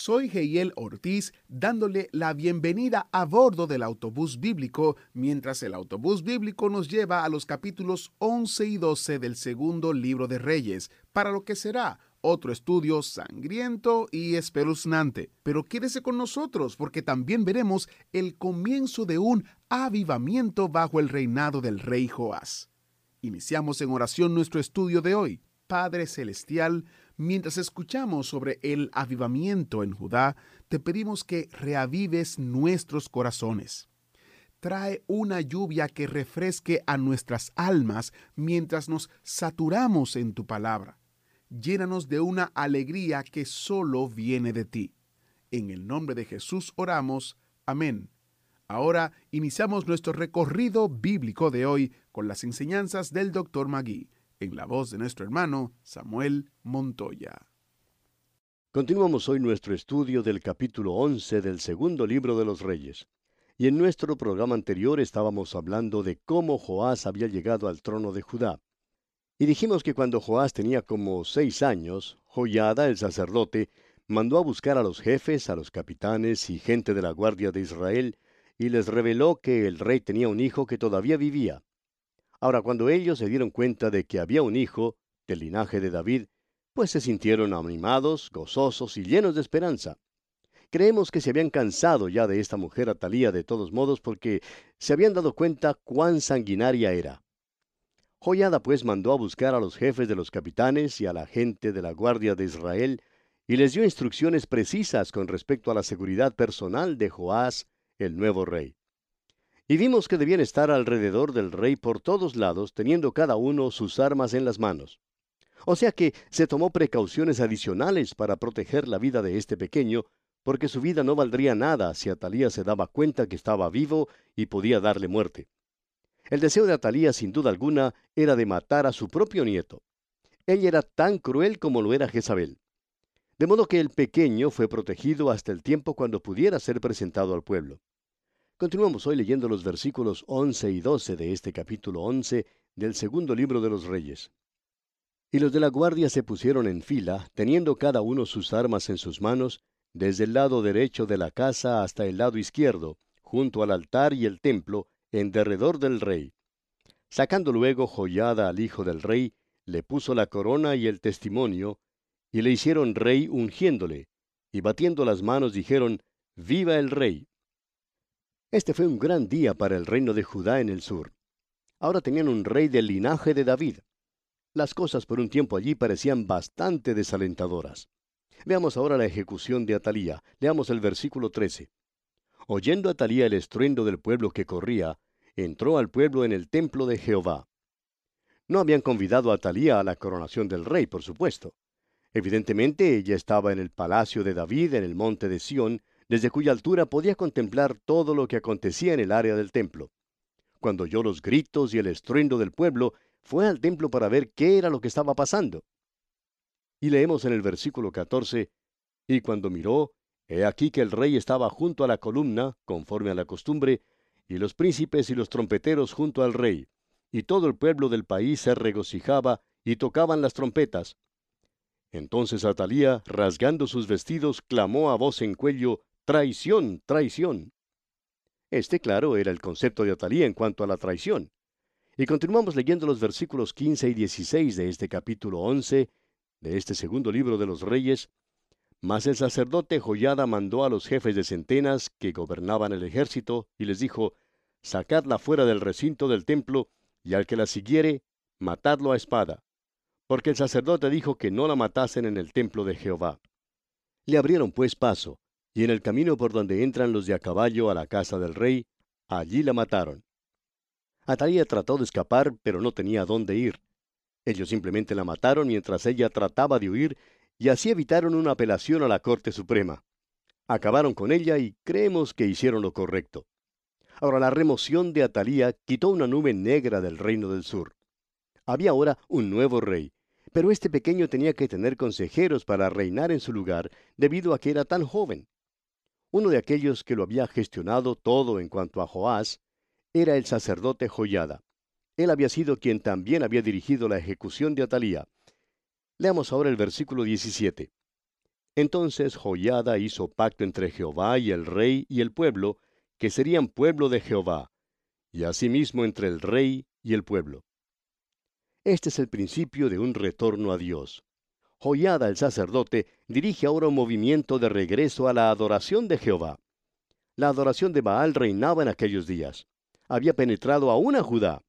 Soy Geiel Ortiz dándole la bienvenida a bordo del autobús bíblico mientras el autobús bíblico nos lleva a los capítulos 11 y 12 del segundo libro de Reyes, para lo que será otro estudio sangriento y espeluznante. Pero quédese con nosotros porque también veremos el comienzo de un avivamiento bajo el reinado del rey Joás. Iniciamos en oración nuestro estudio de hoy. Padre Celestial, mientras escuchamos sobre el avivamiento en Judá, te pedimos que reavives nuestros corazones. Trae una lluvia que refresque a nuestras almas mientras nos saturamos en tu palabra llénanos de una alegría que solo viene de ti. En el nombre de Jesús oramos. Amén. Ahora iniciamos nuestro recorrido bíblico de hoy con las enseñanzas del Dr. Magui, en la voz de nuestro hermano Samuel Montoya. Continuamos hoy nuestro estudio del capítulo 11 del segundo libro de los Reyes. Y en nuestro programa anterior estábamos hablando de cómo Joás había llegado al trono de Judá. Y dijimos que cuando Joás tenía como seis años, Joyada, el sacerdote, mandó a buscar a los jefes, a los capitanes y gente de la guardia de Israel, y les reveló que el rey tenía un hijo que todavía vivía. Ahora, cuando ellos se dieron cuenta de que había un hijo del linaje de David, pues se sintieron animados, gozosos y llenos de esperanza. Creemos que se habían cansado ya de esta mujer Atalía de todos modos porque se habían dado cuenta cuán sanguinaria era. Joyada pues mandó a buscar a los jefes de los capitanes y a la gente de la guardia de Israel, y les dio instrucciones precisas con respecto a la seguridad personal de Joás, el nuevo rey. Y vimos que debían estar alrededor del rey por todos lados, teniendo cada uno sus armas en las manos. O sea que se tomó precauciones adicionales para proteger la vida de este pequeño, porque su vida no valdría nada si Atalía se daba cuenta que estaba vivo y podía darle muerte. El deseo de Atalía, sin duda alguna, era de matar a su propio nieto. Ella era tan cruel como lo era Jezabel. De modo que el pequeño fue protegido hasta el tiempo cuando pudiera ser presentado al pueblo. Continuamos hoy leyendo los versículos 11 y 12 de este capítulo 11 del segundo libro de los Reyes. Y los de la guardia se pusieron en fila, teniendo cada uno sus armas en sus manos, desde el lado derecho de la casa hasta el lado izquierdo, junto al altar y el templo, en derredor del rey. Sacando luego joyada al hijo del rey, le puso la corona y el testimonio, y le hicieron rey ungiéndole, y batiendo las manos dijeron, Viva el rey. Este fue un gran día para el reino de Judá en el sur. Ahora tenían un rey del linaje de David. Las cosas por un tiempo allí parecían bastante desalentadoras. Veamos ahora la ejecución de Atalía. Leamos el versículo 13. Oyendo Atalía el estruendo del pueblo que corría, entró al pueblo en el templo de Jehová. No habían convidado a Atalía a la coronación del rey, por supuesto. Evidentemente ella estaba en el palacio de David en el monte de Sión, desde cuya altura podía contemplar todo lo que acontecía en el área del templo. Cuando oyó los gritos y el estruendo del pueblo, fue al templo para ver qué era lo que estaba pasando. Y leemos en el versículo 14, y cuando miró, He aquí que el rey estaba junto a la columna, conforme a la costumbre, y los príncipes y los trompeteros junto al rey, y todo el pueblo del país se regocijaba y tocaban las trompetas. Entonces Atalía, rasgando sus vestidos, clamó a voz en cuello, Traición, traición. Este, claro, era el concepto de Atalía en cuanto a la traición. Y continuamos leyendo los versículos 15 y 16 de este capítulo 11 de este segundo libro de los Reyes, mas el sacerdote Joyada mandó a los jefes de centenas que gobernaban el ejército y les dijo, Sacadla fuera del recinto del templo, y al que la siguiere, matadlo a espada. Porque el sacerdote dijo que no la matasen en el templo de Jehová. Le abrieron pues paso, y en el camino por donde entran los de a caballo a la casa del rey, allí la mataron. Atalía trató de escapar, pero no tenía dónde ir. Ellos simplemente la mataron mientras ella trataba de huir y así evitaron una apelación a la Corte Suprema. Acabaron con ella y creemos que hicieron lo correcto. Ahora la remoción de Atalía quitó una nube negra del reino del sur. Había ahora un nuevo rey, pero este pequeño tenía que tener consejeros para reinar en su lugar debido a que era tan joven. Uno de aquellos que lo había gestionado todo en cuanto a Joás era el sacerdote Joyada. Él había sido quien también había dirigido la ejecución de Atalía. Leamos ahora el versículo 17. Entonces Joyada hizo pacto entre Jehová y el rey y el pueblo, que serían pueblo de Jehová, y asimismo entre el rey y el pueblo. Este es el principio de un retorno a Dios. Joyada el sacerdote dirige ahora un movimiento de regreso a la adoración de Jehová. La adoración de Baal reinaba en aquellos días. Había penetrado aún a Judá.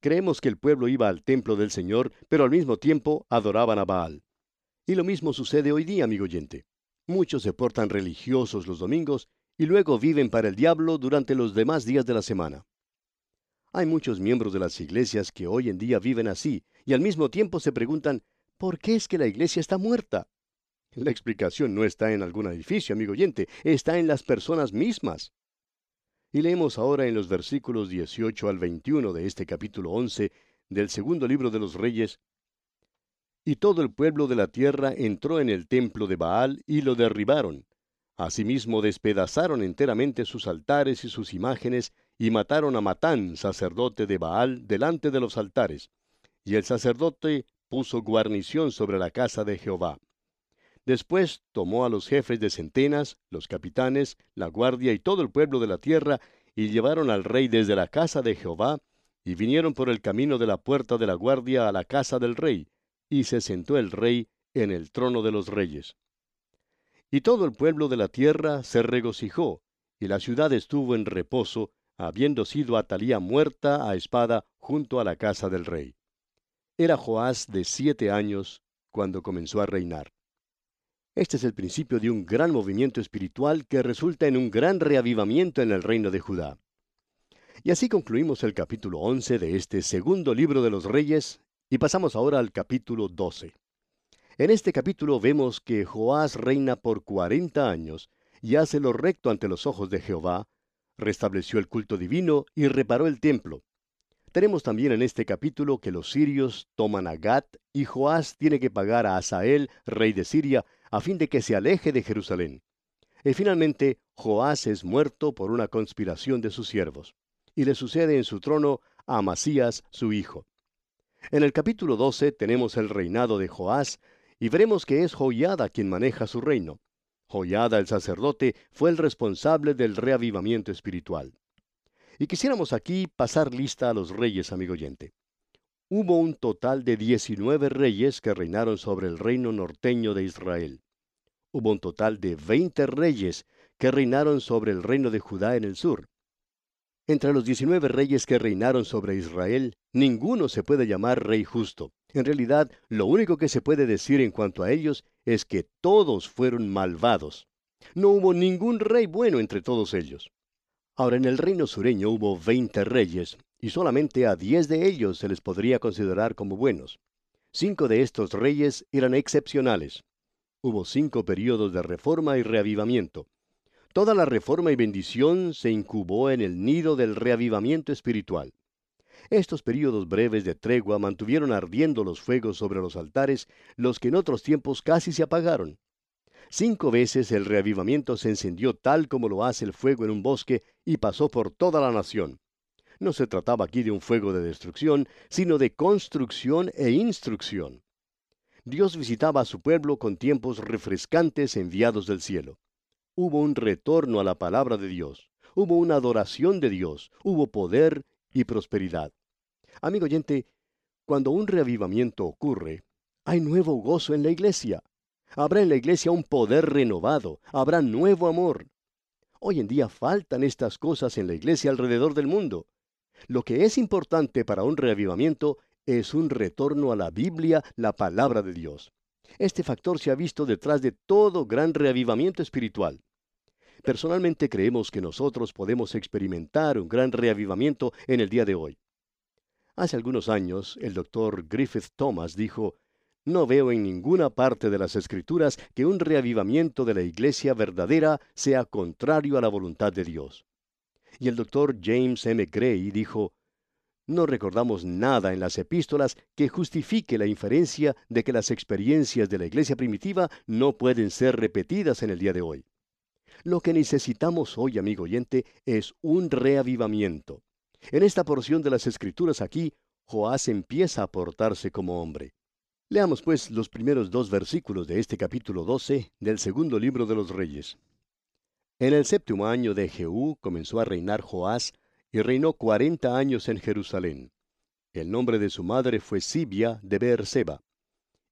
Creemos que el pueblo iba al templo del Señor, pero al mismo tiempo adoraban a Baal. Y lo mismo sucede hoy día, amigo oyente. Muchos se portan religiosos los domingos y luego viven para el diablo durante los demás días de la semana. Hay muchos miembros de las iglesias que hoy en día viven así y al mismo tiempo se preguntan, ¿por qué es que la iglesia está muerta? La explicación no está en algún edificio, amigo oyente, está en las personas mismas. Y leemos ahora en los versículos 18 al 21 de este capítulo 11 del segundo libro de los Reyes, Y todo el pueblo de la tierra entró en el templo de Baal y lo derribaron, Asimismo despedazaron enteramente sus altares y sus imágenes, y mataron a Matán, sacerdote de Baal, delante de los altares. Y el sacerdote puso guarnición sobre la casa de Jehová. Después tomó a los jefes de centenas, los capitanes, la guardia y todo el pueblo de la tierra, y llevaron al rey desde la casa de Jehová, y vinieron por el camino de la puerta de la guardia a la casa del rey, y se sentó el rey en el trono de los reyes. Y todo el pueblo de la tierra se regocijó, y la ciudad estuvo en reposo, habiendo sido Atalía muerta a espada junto a la casa del rey. Era Joás de siete años cuando comenzó a reinar. Este es el principio de un gran movimiento espiritual que resulta en un gran reavivamiento en el reino de Judá. Y así concluimos el capítulo 11 de este segundo libro de los reyes y pasamos ahora al capítulo 12. En este capítulo vemos que Joás reina por cuarenta años y hace lo recto ante los ojos de Jehová, restableció el culto divino y reparó el templo. Tenemos también en este capítulo que los sirios toman a Gat y Joás tiene que pagar a Asael, rey de Siria, a fin de que se aleje de Jerusalén. Y finalmente, Joás es muerto por una conspiración de sus siervos, y le sucede en su trono a Amasías, su hijo. En el capítulo 12 tenemos el reinado de Joás, y veremos que es Joyada quien maneja su reino. Joyada el sacerdote fue el responsable del reavivamiento espiritual. Y quisiéramos aquí pasar lista a los reyes, amigo oyente. Hubo un total de 19 reyes que reinaron sobre el reino norteño de Israel. Hubo un total de 20 reyes que reinaron sobre el reino de Judá en el sur. Entre los 19 reyes que reinaron sobre Israel, ninguno se puede llamar rey justo. En realidad, lo único que se puede decir en cuanto a ellos es que todos fueron malvados. No hubo ningún rey bueno entre todos ellos. Ahora, en el reino sureño hubo veinte reyes, y solamente a diez de ellos se les podría considerar como buenos. Cinco de estos reyes eran excepcionales. Hubo cinco periodos de reforma y reavivamiento. Toda la reforma y bendición se incubó en el nido del reavivamiento espiritual. Estos períodos breves de tregua mantuvieron ardiendo los fuegos sobre los altares, los que en otros tiempos casi se apagaron. Cinco veces el reavivamiento se encendió tal como lo hace el fuego en un bosque y pasó por toda la nación. No se trataba aquí de un fuego de destrucción, sino de construcción e instrucción. Dios visitaba a su pueblo con tiempos refrescantes enviados del cielo. Hubo un retorno a la palabra de Dios, hubo una adoración de Dios, hubo poder y prosperidad. Amigo oyente, cuando un reavivamiento ocurre, hay nuevo gozo en la iglesia. Habrá en la iglesia un poder renovado, habrá nuevo amor. Hoy en día faltan estas cosas en la iglesia alrededor del mundo. Lo que es importante para un reavivamiento es un retorno a la Biblia, la palabra de Dios. Este factor se ha visto detrás de todo gran reavivamiento espiritual. Personalmente creemos que nosotros podemos experimentar un gran reavivamiento en el día de hoy. Hace algunos años, el doctor Griffith Thomas dijo, No veo en ninguna parte de las Escrituras que un reavivamiento de la iglesia verdadera sea contrario a la voluntad de Dios. Y el doctor James M. Gray dijo, no recordamos nada en las epístolas que justifique la inferencia de que las experiencias de la iglesia primitiva no pueden ser repetidas en el día de hoy. Lo que necesitamos hoy, amigo oyente, es un reavivamiento. En esta porción de las escrituras aquí, Joás empieza a portarse como hombre. Leamos pues los primeros dos versículos de este capítulo 12 del segundo libro de los Reyes. En el séptimo año de Jehú comenzó a reinar Joás, y reinó cuarenta años en Jerusalén. El nombre de su madre fue Sibia de Beerseba.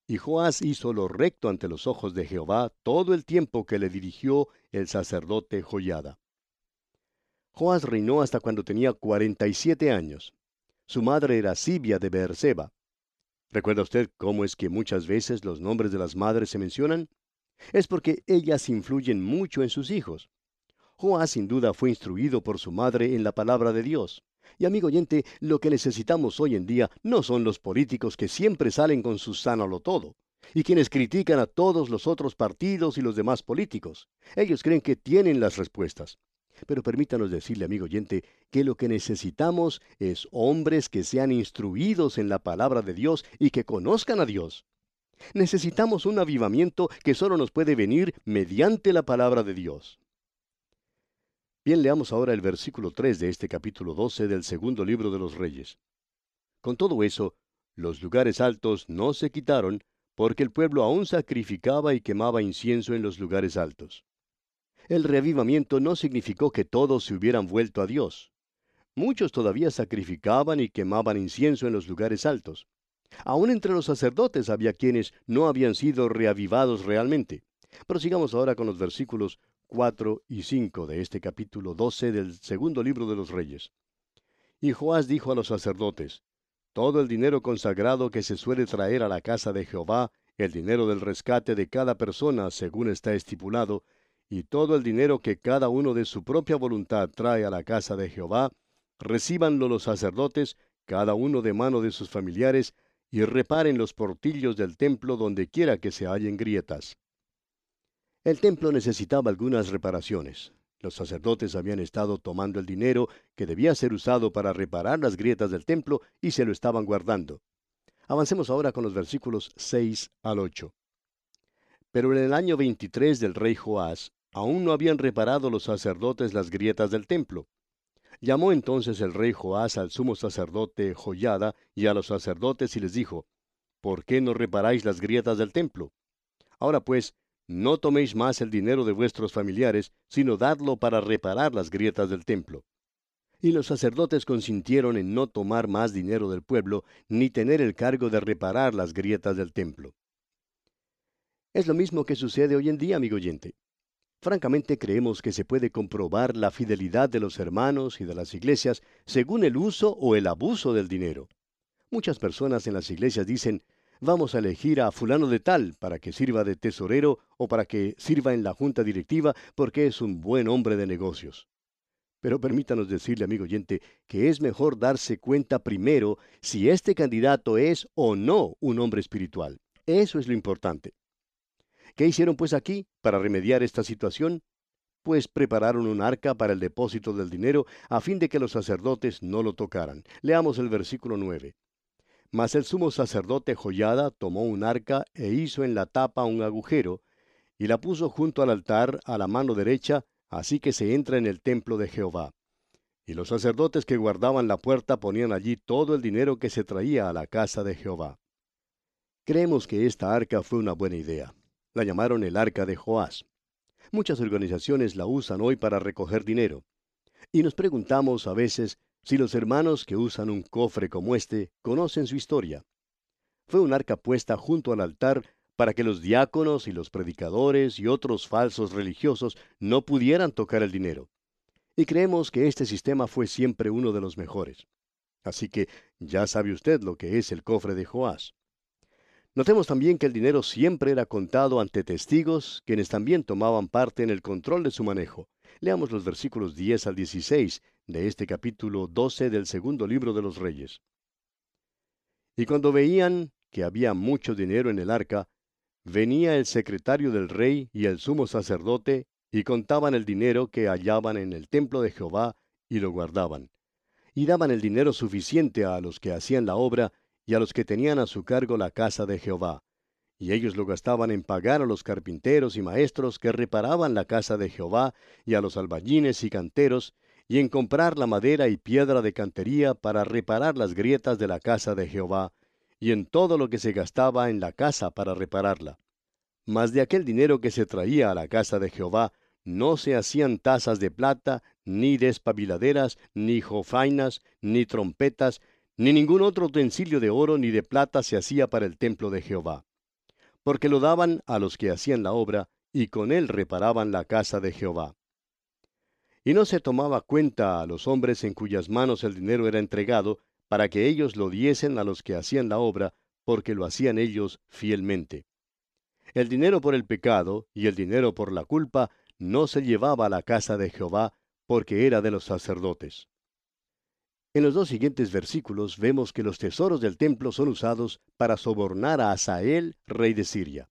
Y Joás hizo lo recto ante los ojos de Jehová todo el tiempo que le dirigió el sacerdote Joyada. Joás reinó hasta cuando tenía cuarenta y siete años. Su madre era Sibia de Beerseba. ¿Recuerda usted cómo es que muchas veces los nombres de las madres se mencionan? Es porque ellas influyen mucho en sus hijos. Joás sin duda fue instruido por su madre en la palabra de Dios. Y amigo oyente, lo que necesitamos hoy en día no son los políticos que siempre salen con su sánalo todo, y quienes critican a todos los otros partidos y los demás políticos. Ellos creen que tienen las respuestas. Pero permítanos decirle, amigo oyente, que lo que necesitamos es hombres que sean instruidos en la palabra de Dios y que conozcan a Dios. Necesitamos un avivamiento que solo nos puede venir mediante la palabra de Dios. Bien, leamos ahora el versículo 3 de este capítulo 12 del segundo libro de los Reyes. Con todo eso, los lugares altos no se quitaron, porque el pueblo aún sacrificaba y quemaba incienso en los lugares altos. El reavivamiento no significó que todos se hubieran vuelto a Dios. Muchos todavía sacrificaban y quemaban incienso en los lugares altos. Aún entre los sacerdotes había quienes no habían sido reavivados realmente. Prosigamos ahora con los versículos 4 y 5 de este capítulo 12 del segundo libro de los Reyes. Y Joás dijo a los sacerdotes, Todo el dinero consagrado que se suele traer a la casa de Jehová, el dinero del rescate de cada persona según está estipulado, y todo el dinero que cada uno de su propia voluntad trae a la casa de Jehová, recíbanlo los sacerdotes, cada uno de mano de sus familiares, y reparen los portillos del templo donde quiera que se hallen grietas. El templo necesitaba algunas reparaciones. Los sacerdotes habían estado tomando el dinero que debía ser usado para reparar las grietas del templo y se lo estaban guardando. Avancemos ahora con los versículos 6 al 8. Pero en el año 23 del rey Joás, aún no habían reparado los sacerdotes las grietas del templo. Llamó entonces el rey Joás al sumo sacerdote Joyada y a los sacerdotes y les dijo, ¿Por qué no reparáis las grietas del templo? Ahora pues, no toméis más el dinero de vuestros familiares, sino dadlo para reparar las grietas del templo. Y los sacerdotes consintieron en no tomar más dinero del pueblo, ni tener el cargo de reparar las grietas del templo. Es lo mismo que sucede hoy en día, amigo oyente. Francamente creemos que se puede comprobar la fidelidad de los hermanos y de las iglesias según el uso o el abuso del dinero. Muchas personas en las iglesias dicen, vamos a elegir a fulano de tal para que sirva de tesorero o para que sirva en la junta directiva porque es un buen hombre de negocios. Pero permítanos decirle, amigo oyente, que es mejor darse cuenta primero si este candidato es o no un hombre espiritual. Eso es lo importante. ¿Qué hicieron pues aquí para remediar esta situación? Pues prepararon un arca para el depósito del dinero a fin de que los sacerdotes no lo tocaran. Leamos el versículo 9. Mas el sumo sacerdote Joyada tomó un arca e hizo en la tapa un agujero, y la puso junto al altar a la mano derecha, así que se entra en el templo de Jehová. Y los sacerdotes que guardaban la puerta ponían allí todo el dinero que se traía a la casa de Jehová. Creemos que esta arca fue una buena idea. La llamaron el arca de Joás. Muchas organizaciones la usan hoy para recoger dinero. Y nos preguntamos a veces si los hermanos que usan un cofre como este conocen su historia. Fue un arca puesta junto al altar para que los diáconos y los predicadores y otros falsos religiosos no pudieran tocar el dinero. Y creemos que este sistema fue siempre uno de los mejores. Así que ya sabe usted lo que es el cofre de Joás. Notemos también que el dinero siempre era contado ante testigos, quienes también tomaban parte en el control de su manejo. Leamos los versículos 10 al 16 de este capítulo 12 del segundo libro de los Reyes. Y cuando veían que había mucho dinero en el arca, venía el secretario del rey y el sumo sacerdote y contaban el dinero que hallaban en el templo de Jehová y lo guardaban. Y daban el dinero suficiente a los que hacían la obra y a los que tenían a su cargo la casa de Jehová. Y ellos lo gastaban en pagar a los carpinteros y maestros que reparaban la casa de Jehová, y a los albañines y canteros, y en comprar la madera y piedra de cantería para reparar las grietas de la casa de Jehová, y en todo lo que se gastaba en la casa para repararla. Mas de aquel dinero que se traía a la casa de Jehová, no se hacían tazas de plata, ni despabiladeras, ni jofainas, ni trompetas, ni ningún otro utensilio de oro ni de plata se hacía para el templo de Jehová porque lo daban a los que hacían la obra, y con él reparaban la casa de Jehová. Y no se tomaba cuenta a los hombres en cuyas manos el dinero era entregado, para que ellos lo diesen a los que hacían la obra, porque lo hacían ellos fielmente. El dinero por el pecado y el dinero por la culpa no se llevaba a la casa de Jehová, porque era de los sacerdotes. En los dos siguientes versículos vemos que los tesoros del templo son usados para sobornar a Asael, rey de Siria.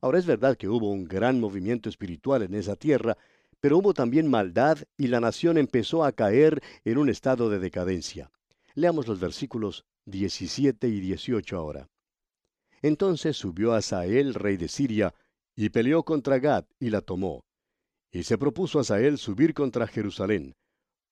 Ahora es verdad que hubo un gran movimiento espiritual en esa tierra, pero hubo también maldad y la nación empezó a caer en un estado de decadencia. Leamos los versículos 17 y 18 ahora. Entonces subió Asael, rey de Siria, y peleó contra Gad y la tomó. Y se propuso Asael subir contra Jerusalén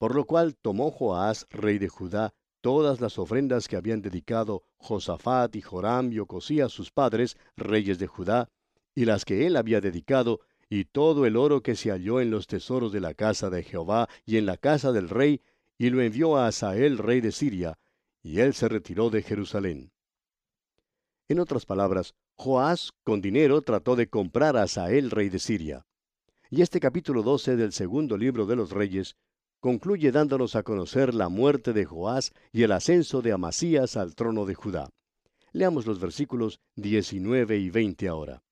por lo cual tomó Joás, rey de Judá, todas las ofrendas que habían dedicado Josafat y Joram y Ocosías sus padres, reyes de Judá, y las que él había dedicado, y todo el oro que se halló en los tesoros de la casa de Jehová y en la casa del rey, y lo envió a Asael, rey de Siria, y él se retiró de Jerusalén. En otras palabras, Joás con dinero trató de comprar a Asael, rey de Siria. Y este capítulo 12 del segundo libro de los Reyes concluye dándonos a conocer la muerte de Joás y el ascenso de Amasías al trono de Judá. Leamos los versículos 19 y 20 ahora.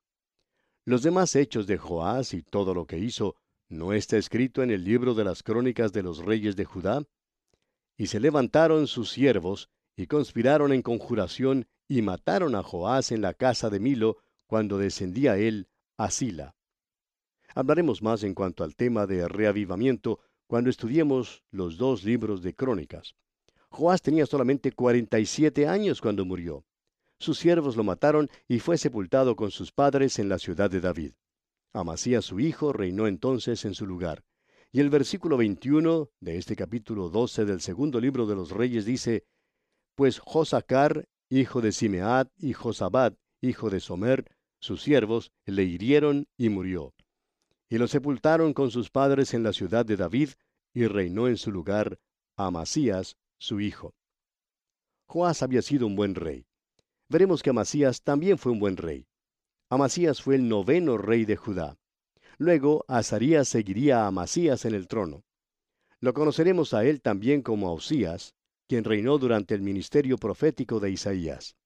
Los demás hechos de Joás y todo lo que hizo, ¿no está escrito en el libro de las crónicas de los reyes de Judá? Y se levantaron sus siervos, y conspiraron en conjuración, y mataron a Joás en la casa de Milo, cuando descendía él a Sila. Hablaremos más en cuanto al tema de reavivamiento cuando estudiemos los dos libros de crónicas. Joás tenía solamente 47 años cuando murió. Sus siervos lo mataron y fue sepultado con sus padres en la ciudad de David. Amasías su hijo reinó entonces en su lugar. Y el versículo 21 de este capítulo 12 del segundo libro de los reyes dice, Pues Josacar, hijo de Simeat, y Josabad, hijo de Somer, sus siervos, le hirieron y murió y lo sepultaron con sus padres en la ciudad de David, y reinó en su lugar Amasías, su hijo. Joás había sido un buen rey. Veremos que Amasías también fue un buen rey. Amasías fue el noveno rey de Judá. Luego Azarías seguiría a Amasías en el trono. Lo conoceremos a él también como Ausías, quien reinó durante el ministerio profético de Isaías.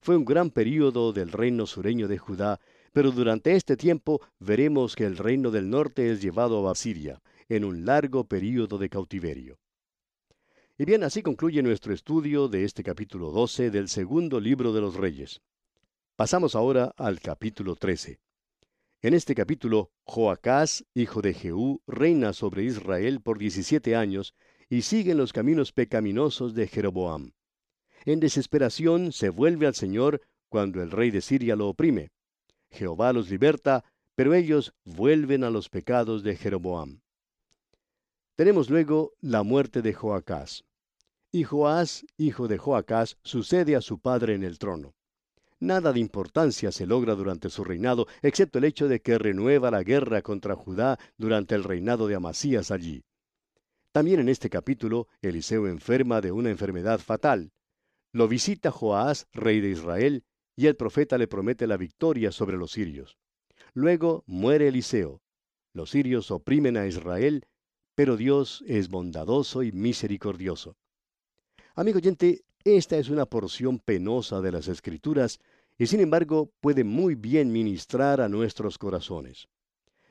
Fue un gran período del reino sureño de Judá pero durante este tiempo veremos que el reino del norte es llevado a Asiria, en un largo período de cautiverio. Y bien, así concluye nuestro estudio de este capítulo 12 del segundo libro de los Reyes. Pasamos ahora al capítulo 13. En este capítulo, Joacás, hijo de Jehú, reina sobre Israel por 17 años y sigue en los caminos pecaminosos de Jeroboam. En desesperación se vuelve al Señor cuando el rey de Siria lo oprime. Jehová los liberta, pero ellos vuelven a los pecados de Jeroboam. Tenemos luego la muerte de Joacás. Y Joás, hijo de Joacás, sucede a su padre en el trono. Nada de importancia se logra durante su reinado, excepto el hecho de que renueva la guerra contra Judá durante el reinado de Amasías allí. También en este capítulo, Eliseo enferma de una enfermedad fatal. Lo visita Joás, rey de Israel, y el profeta le promete la victoria sobre los sirios. Luego muere Eliseo. Los sirios oprimen a Israel, pero Dios es bondadoso y misericordioso. Amigo oyente, esta es una porción penosa de las Escrituras y sin embargo puede muy bien ministrar a nuestros corazones.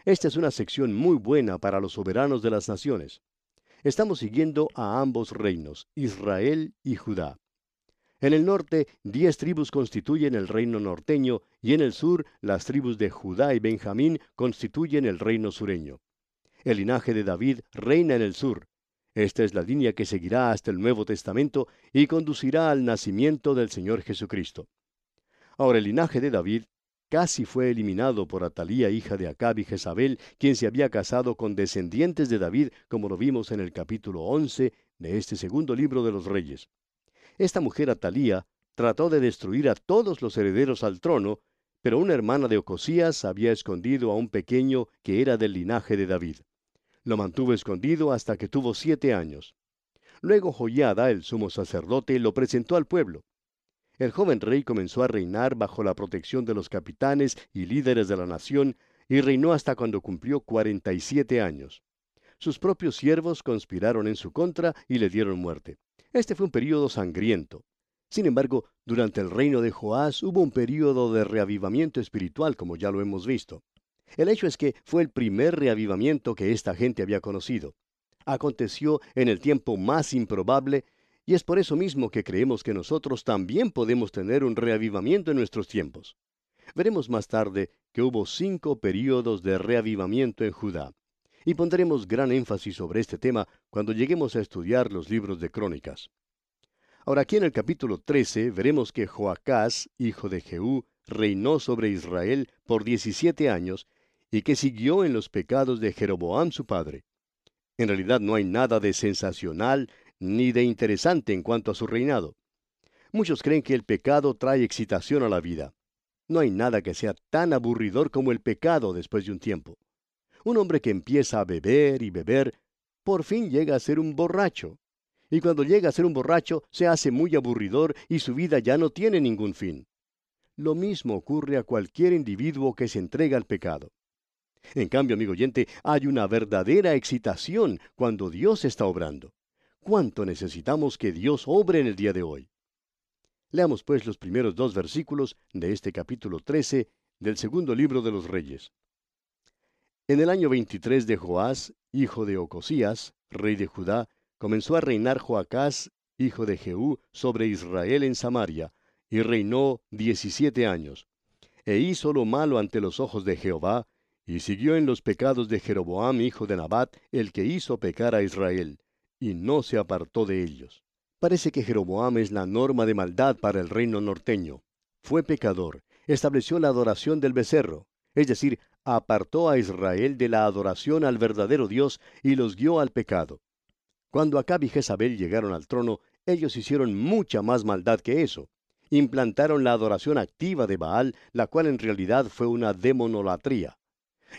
Esta es una sección muy buena para los soberanos de las naciones. Estamos siguiendo a ambos reinos, Israel y Judá. En el norte, diez tribus constituyen el reino norteño, y en el sur, las tribus de Judá y Benjamín constituyen el reino sureño. El linaje de David reina en el sur. Esta es la línea que seguirá hasta el Nuevo Testamento y conducirá al nacimiento del Señor Jesucristo. Ahora el linaje de David casi fue eliminado por Atalía, hija de Acab y Jezabel, quien se había casado con descendientes de David, como lo vimos en el capítulo 11 de este segundo libro de los Reyes. Esta mujer Atalía trató de destruir a todos los herederos al trono, pero una hermana de Ocosías había escondido a un pequeño que era del linaje de David. Lo mantuvo escondido hasta que tuvo siete años. Luego Joyada, el sumo sacerdote, lo presentó al pueblo. El joven rey comenzó a reinar bajo la protección de los capitanes y líderes de la nación, y reinó hasta cuando cumplió cuarenta y siete años. Sus propios siervos conspiraron en su contra y le dieron muerte. Este fue un período sangriento. Sin embargo, durante el reino de Joás hubo un período de reavivamiento espiritual, como ya lo hemos visto. El hecho es que fue el primer reavivamiento que esta gente había conocido. Aconteció en el tiempo más improbable y es por eso mismo que creemos que nosotros también podemos tener un reavivamiento en nuestros tiempos. Veremos más tarde que hubo cinco períodos de reavivamiento en Judá, y pondremos gran énfasis sobre este tema cuando lleguemos a estudiar los libros de crónicas. Ahora aquí en el capítulo 13 veremos que Joacás, hijo de Jehú, reinó sobre Israel por 17 años y que siguió en los pecados de Jeroboam su padre. En realidad no hay nada de sensacional ni de interesante en cuanto a su reinado. Muchos creen que el pecado trae excitación a la vida. No hay nada que sea tan aburridor como el pecado después de un tiempo. Un hombre que empieza a beber y beber, por fin llega a ser un borracho. Y cuando llega a ser un borracho, se hace muy aburridor y su vida ya no tiene ningún fin. Lo mismo ocurre a cualquier individuo que se entrega al pecado. En cambio, amigo oyente, hay una verdadera excitación cuando Dios está obrando cuánto necesitamos que Dios obre en el día de hoy. Leamos pues los primeros dos versículos de este capítulo 13 del segundo libro de los Reyes. En el año 23 de Joás, hijo de Ocosías, rey de Judá, comenzó a reinar Joacás, hijo de Jehú, sobre Israel en Samaria, y reinó diecisiete años. E hizo lo malo ante los ojos de Jehová, y siguió en los pecados de Jeroboam, hijo de Nabat, el que hizo pecar a Israel y no se apartó de ellos. Parece que Jeroboam es la norma de maldad para el reino norteño. Fue pecador, estableció la adoración del becerro, es decir, apartó a Israel de la adoración al verdadero Dios y los guió al pecado. Cuando Acab y Jezabel llegaron al trono, ellos hicieron mucha más maldad que eso. Implantaron la adoración activa de Baal, la cual en realidad fue una demonolatría.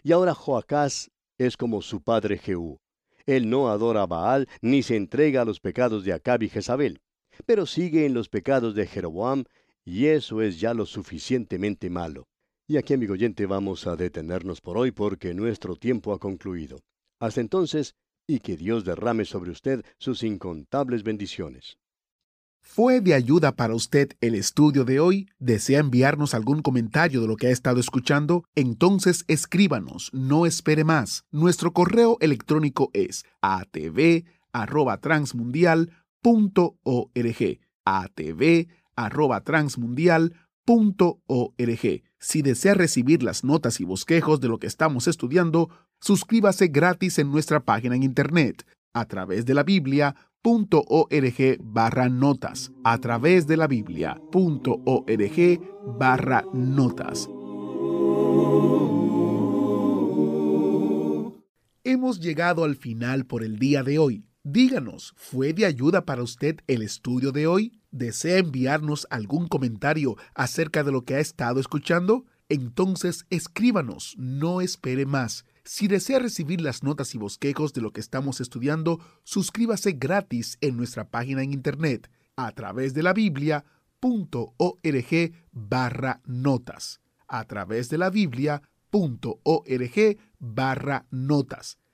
Y ahora Joacás es como su padre Jehú. Él no adora a Baal ni se entrega a los pecados de Acab y Jezabel, pero sigue en los pecados de Jeroboam, y eso es ya lo suficientemente malo. Y aquí, amigo oyente, vamos a detenernos por hoy porque nuestro tiempo ha concluido. Hasta entonces, y que Dios derrame sobre usted sus incontables bendiciones. ¿Fue de ayuda para usted el estudio de hoy? ¿Desea enviarnos algún comentario de lo que ha estado escuchando? Entonces escríbanos, no espere más. Nuestro correo electrónico es atv@transmundial.org. atv@transmundial.org. Si desea recibir las notas y bosquejos de lo que estamos estudiando, suscríbase gratis en nuestra página en internet a través de la Biblia .org barra notas a través de la biblia.org barra notas. Hemos llegado al final por el día de hoy. Díganos, ¿fue de ayuda para usted el estudio de hoy? ¿Desea enviarnos algún comentario acerca de lo que ha estado escuchando? Entonces escríbanos, no espere más. Si desea recibir las notas y bosquejos de lo que estamos estudiando, suscríbase gratis en nuestra página en internet a través de la biblia.org barra notas. A través de la biblia.org barra notas.